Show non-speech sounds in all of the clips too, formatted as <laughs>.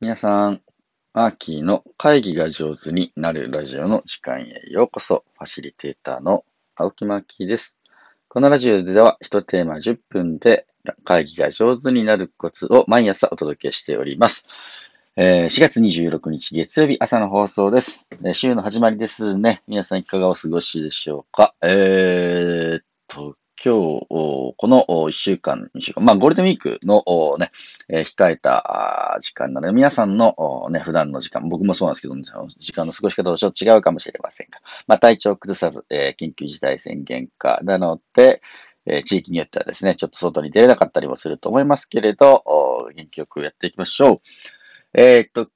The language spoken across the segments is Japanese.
皆さん、アーキーの会議が上手になるラジオの時間へようこそ。ファシリテーターの青木マーキーです。このラジオでは1テーマ10分で会議が上手になるコツを毎朝お届けしております。えー、4月26日月曜日朝の放送です、週の始まりですね。皆さんいかがお過ごしでしょうか？えー、っと、今日、この1週間、2週間、まあゴールデンウィークのね、控えた時間なので、皆さんのね、普段の時間、僕もそうなんですけど、時間の過ごし方とちょっと違うかもしれませんが、まあ体調を崩さず、緊急事態宣言下なので、地域によってはですね、ちょっと外に出れなかったりもすると思いますけれど、元気よくやっていきましょう。えー、っと、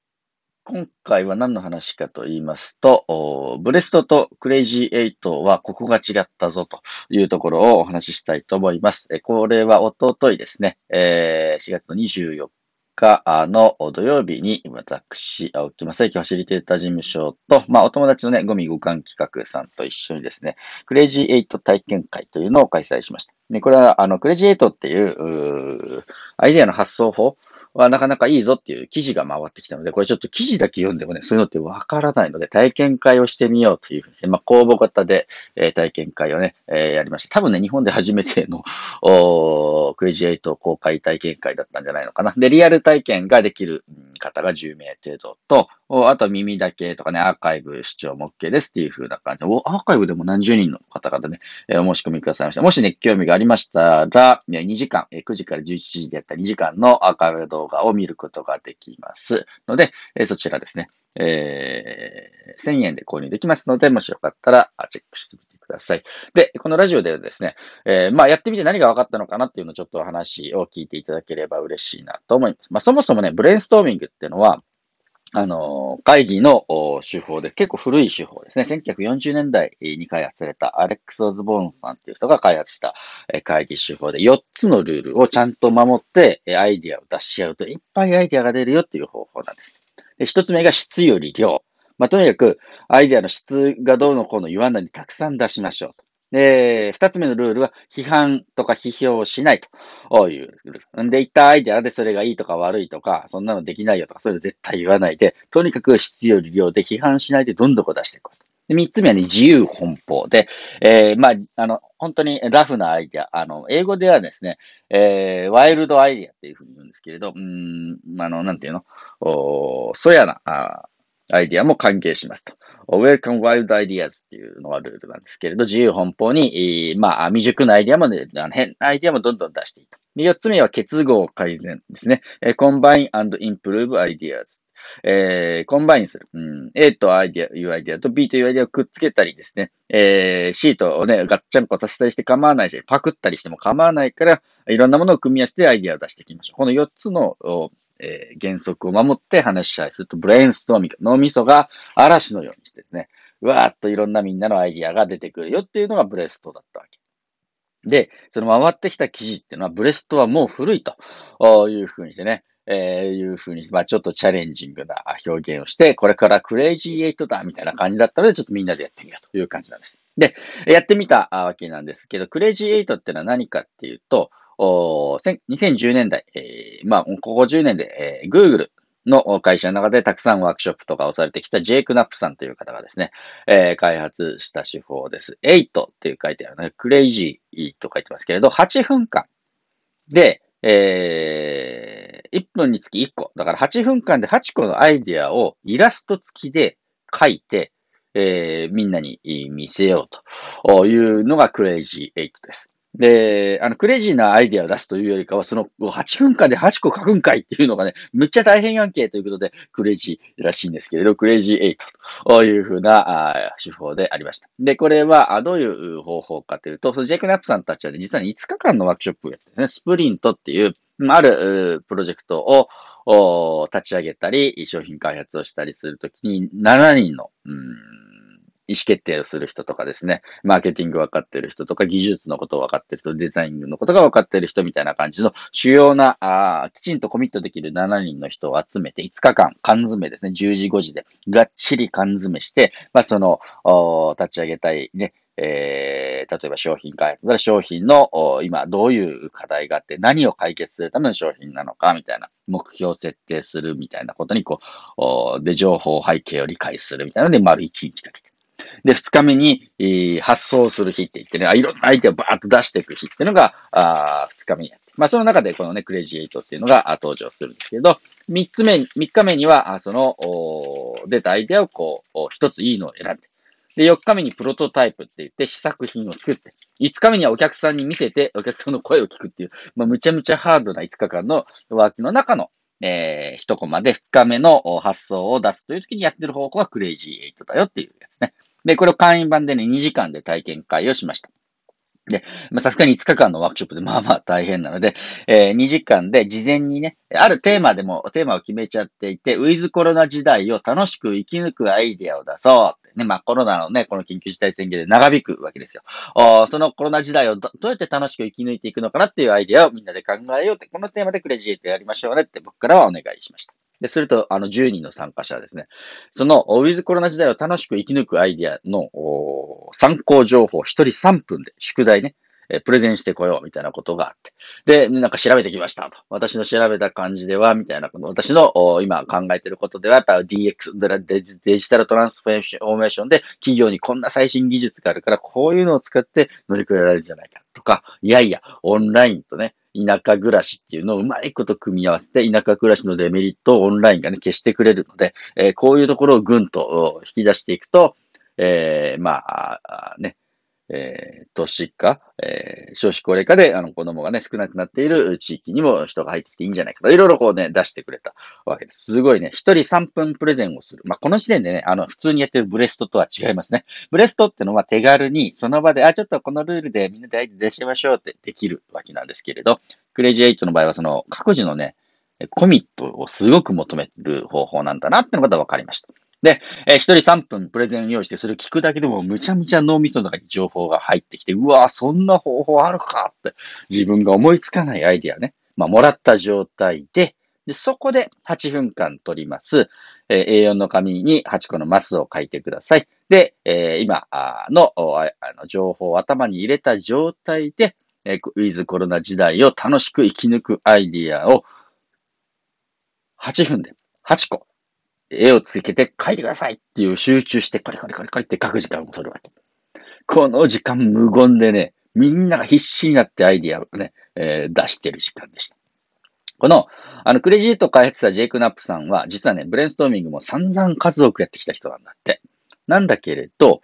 今回は何の話かと言いますと、ブレストとクレイジーエイトはここが違ったぞというところをお話ししたいと思います。これはおとといですね、4月24日の土曜日に私、青木正幸ファシリテーター事務所と、まあお友達のね、ゴミ互換企画さんと一緒にですね、 Crazy Eight 体験会というのを開催しました。でこれはあの Crazy Eight っていううアイデアの発想法はなかなかいいぞっていう記事が回ってきたので、これちょっと記事だけ読んでもね、そういうのってわからないので、体験会をしてみようというふうにして、まあ、公募型で、えー、体験会をね、えー、やりました。多分ね、日本で初めての、おクレジエイト公開体験会だったんじゃないのかな。で、リアル体験ができる方が10名程度と、あと耳だけとかね、アーカイブ視聴も OK ですっていう風な感じで、アーカイブでも何十人の方々ね、えー、お申し込みくださいました。もしね、興味がありましたら、2時間、9時から11時でやった2時間のアーカイブ動画を見ることができますので、えー、そちらですね、えー、1000円で購入できますので、もしよかったらチェックしてみてください。で、このラジオではですね、えー、まあやってみて何が分かったのかなっていうのをちょっとお話を聞いていただければ嬉しいなと思います。まあそもそもね、ブレインストーミングっていうのは、あの、会議の手法で、結構古い手法ですね。1940年代に開発されたアレックス・オズボーンさんっていう人が開発した会議手法で、4つのルールをちゃんと守ってアイディアを出し合うと、いっぱいアイディアが出るよっていう方法なんです。で1つ目が質より量。まあ、とにかく、アイディアの質がどうのこうの言わないでたくさん出しましょうと。で、二つ目のルールは、批判とか批評をしないというルール。んで、言ったアイデアでそれがいいとか悪いとか、そんなのできないよとか、そういうの絶対言わないで、とにかく必要量で批判しないでどんどこ出していこう。で、三つ目はね、自由奔放で、えー、まあ、あの、本当にラフなアイデア。あの、英語ではですね、えー、ワイルドアイデアっていうふうに言うんですけれど、うん、あの、なんていうの？お粗野な、あアイディアも歓迎しますと。Welcome Wild Ideas っていうのがルールなんですけれど、自由奔放に、まあ、未熟なアイディアもね、変なアイディアもどんどん出していた。四つ目は結合改善ですね。Combine and Improve Ideas。えー、 combine する。うん、A とアイディア、いうアイディアと B というアイディアをくっつけたりですね。えー、C とね、ガッチャンコさせたりして構わないし、パクったりしても構わないから、いろんなものを組み合わせてアイディアを出していきましょう。この4つのえー、原則を守って話し合いすると、ブレインストーミング、脳みそが嵐のようにしてですね、わーっといろんなみんなのアイディアが出てくるよっていうのがブレストだったわけ。で、その回ってきた記事っていうのは、ブレストはもう古いというふうにしてね、えー、いうふうに、まあちょっとチャレンジングな表現をして、これから Crazy Eight だみたいな感じだったので、ちょっとみんなでやってみようという感じなんです。で、やってみたわけなんですけど、 Crazy Eight ってのは何かっていうと、2010年代、えー、まあ、ここ10年で、えー、Google の会社の中でたくさんワークショップとかをされてきたジェイク・ナップさんという方がですね、えー、開発した手法です。8っていう書いてあるね、クレイジーと書いてますけれど、8分間で、えー、1分につき1個。だから8分間で8個のアイディアをイラスト付きで書いて、えー、みんなに見せようというのが Crazy 8です。で、あの、クレイジーなアイディアを出すというよりかは、その8分間で8個書くんかいっていうのがね、むっちゃ大変やんけということで、クレイジーらしいんですけれど、クレイジー8というふうな手法でありました。で、これはどういう方法かというと、そのジェイク・ナップさんたちは、ね、実は、5日間のワークショップをやってですね、スプリントっていう、あるプロジェクトを立ち上げたり、商品開発をしたりするときに、7人の、うん意思決定をする人とかですね、マーケティング分かってる人とか、技術のことを分かってる人、デザインのことが分かってる人みたいな感じの主要な、あきちんとコミットできる7人の人を集めて5日間、缶詰ですね、10時5時でがっちり缶詰して、まあ、その、立ち上げたいね、えー、例えば商品開発だ商品の今どういう課題があって何を解決するための商品なのかみたいな目標を設定するみたいなことにこう、で、情報背景を理解するみたいなので丸1日かけて。で、2日目に、えー、発送する日って言ってね、いろんなアイデアをバーッと出していく日っていうのが、あ2日目にやって。まあ、その中でこのね、クレイジーエイトっていうのが登場するんですけど、3つ目、3日目には、その、出たアイデアをこう、1ついいのを選んで、で、4日目にプロトタイプって言って試作品を作って、5日目にはお客さんに見せて、お客さんの声を聞くっていう、まあ、むちゃむちゃハードな5日間のワークの中の、えー、一コマで2日目の発送を出すという時にやってる方法がクレイジーエイトだよっていうやつね。で、これを会員版でね、2時間で体験会をしました。で、ま、さすがに5日間のワークショップで <laughs> まあまあ大変なので、えー、2時間で事前にね、あるテーマでも、テーマを決めちゃっていて、ウィズコロナ時代を楽しく生き抜くアイディアを出そうね、まあコロナのね、この緊急事態宣言で長引くわけですよ。おそのコロナ時代をどうやって楽しく生き抜いていくのかなっていうアイディアをみんなで考えようって、このテーマでクレジエイトやりましょうねって僕からはお願いしました。で、すると、あの、10人の参加者ですね、その、ウィズコロナ時代を楽しく生き抜くアイディアの参考情報を、1人3分で、宿題ね、えプレゼンしてこようみたいなことがあって。で、なんか調べてきましたと。私の調べた感じでは、みたいな、私の今考えてることでは、やっぱ DX、デジタルトランスフォーメーションで企業にこんな最新技術があるから、こういうのを使って乗り越えられるんじゃないかとか、いやいや、オンラインとね、田舎暮らしっていうのをうまいこと組み合わせて、田舎暮らしのデメリットをオンラインがね、消してくれるので、えー、こういうところをぐんと引き出していくと、えー、まあ、ね、えー、都市化、えー、少子高齢化で、あの、子供がね、少なくなっている地域にも人が入ってきていいんじゃないかと、いろいろこうね、出してくれたわけです。すごいね、一人3分プレゼンをする。まあ、この時点でね、あの、普通にやってるブレストとは違いますね。ブレストってのは手軽に、その場で、あ、ちょっとこのルールでみんなでアイデア出しましょうってできるわけなんですけれど、クレイジーエイトの場合は、その、各自のね、コミットをすごく求める方法なんだなってのが分かりました。で、えー、一人3分プレゼン用意して、それ聞くだけでもむちゃむちゃ脳みその中に情報が入ってきて、うわそんな方法あるかって、自分が思いつかないアイディアね、まあ、もらった状態で、で、そこで8分間取ります。えー、A4 の紙に8個のマスを書いてください。で、えー、今のあの情報を頭に入れた状態で、えー、ウィズコロナ時代を楽しく生き抜くアイディアを8分で8個絵をつけて描いてくださいっていう集中して、カリカリカリカリって書く時間を取るわけ。この時間無言でね、みんなが必死になってアイディアをね、えー、出してる時間でした。この、あの、 Crazy Eight 開発者ジェイク・ナップさんは、実はね、ブレインストーミングも散々数多くやってきた人なんだって。なんだけれど、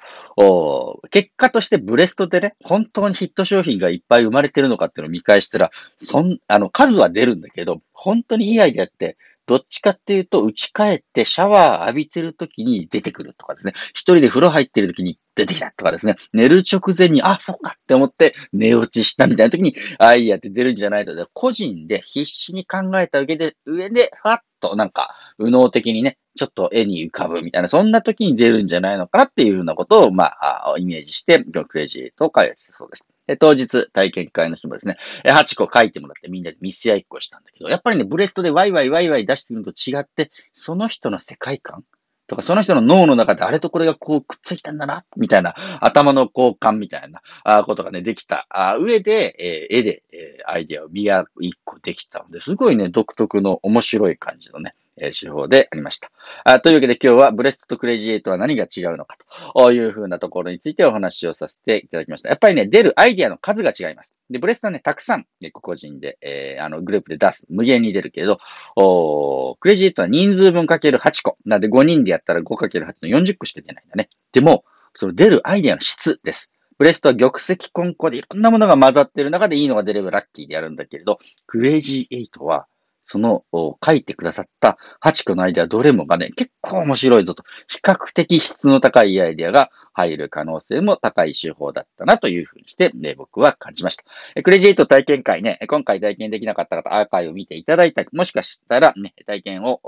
結果としてブレストでね、本当にヒット商品がいっぱい生まれてるのかっていうのを見返したら、そん、あの、数は出るんだけど、本当にいいアイデアってどっちかっていうと、うち帰ってシャワー浴びてる時に出てくるとかですね。一人で風呂入ってる時に出てきたとかですね。寝る直前に、あ、そうかって思って寝落ちしたみたいな時にアイディアって出るんじゃないので、個人で必死に考えた上で、上で、ふわっとなんか、右脳的にね、ちょっと絵に浮かぶみたいな、そんな時に出るんじゃないのかなっていうようなことを、まあ、イメージして、クレジートを開発したそうです。当日、体験会の日もですね、8個書いてもらってみんなで見せ合いっこしたんだけど、やっぱりね、ブレストでワイワイワイワイ出してるのと違って、その人の世界観とか、その人の脳の中であれとこれがこうくっついたんだな、みたいな、頭の交換みたいなあことがね、できたあ上で、えー、絵で、えー、アイデアを見合う一個できたので、すごいね、独特の面白い感じのね、え手法でありました。あというわけで今日はブレストと Crazy Eight は何が違うのかというふうなところについてお話をさせていただきました。やっぱりね、出るアイデアの数が違います。で、ブレストはね、たくさん、ね、個人で、えー、あの、グループで出す。無限に出るけれど、お Crazy Eight は人数分かける8個。なんで5人でやったら 5×8 の40個しか出ないんだね。でも、その出るアイデアの質です。ブレストは玉石混交でいろんなものが混ざってる中でいいのが出ればラッキーでやるんだけれど、クレイジーエイトはその書いてくださった8個のアイデアどれもがね、結構面白いぞと、比較的質の高いアイデアが入る可能性も高い手法だったなというふうにして、ね、僕は感じました。クレジット体験会ね、今回体験できなかった方、アーカイブを見ていただいたり、もしかしたらね、体験を、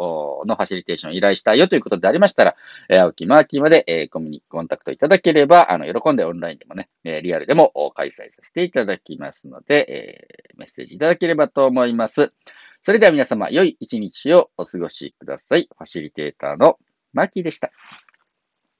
のファシリテーションを依頼したいよということでありましたら、青木マーキーまで、えコミュニ、コンタクトいただければ、あの、喜んでオンラインでもね、リアルでも開催させていただきますので、え、メッセージいただければと思います。それでは皆様、良い一日をお過ごしください。ファシリテーターのマーキーでした。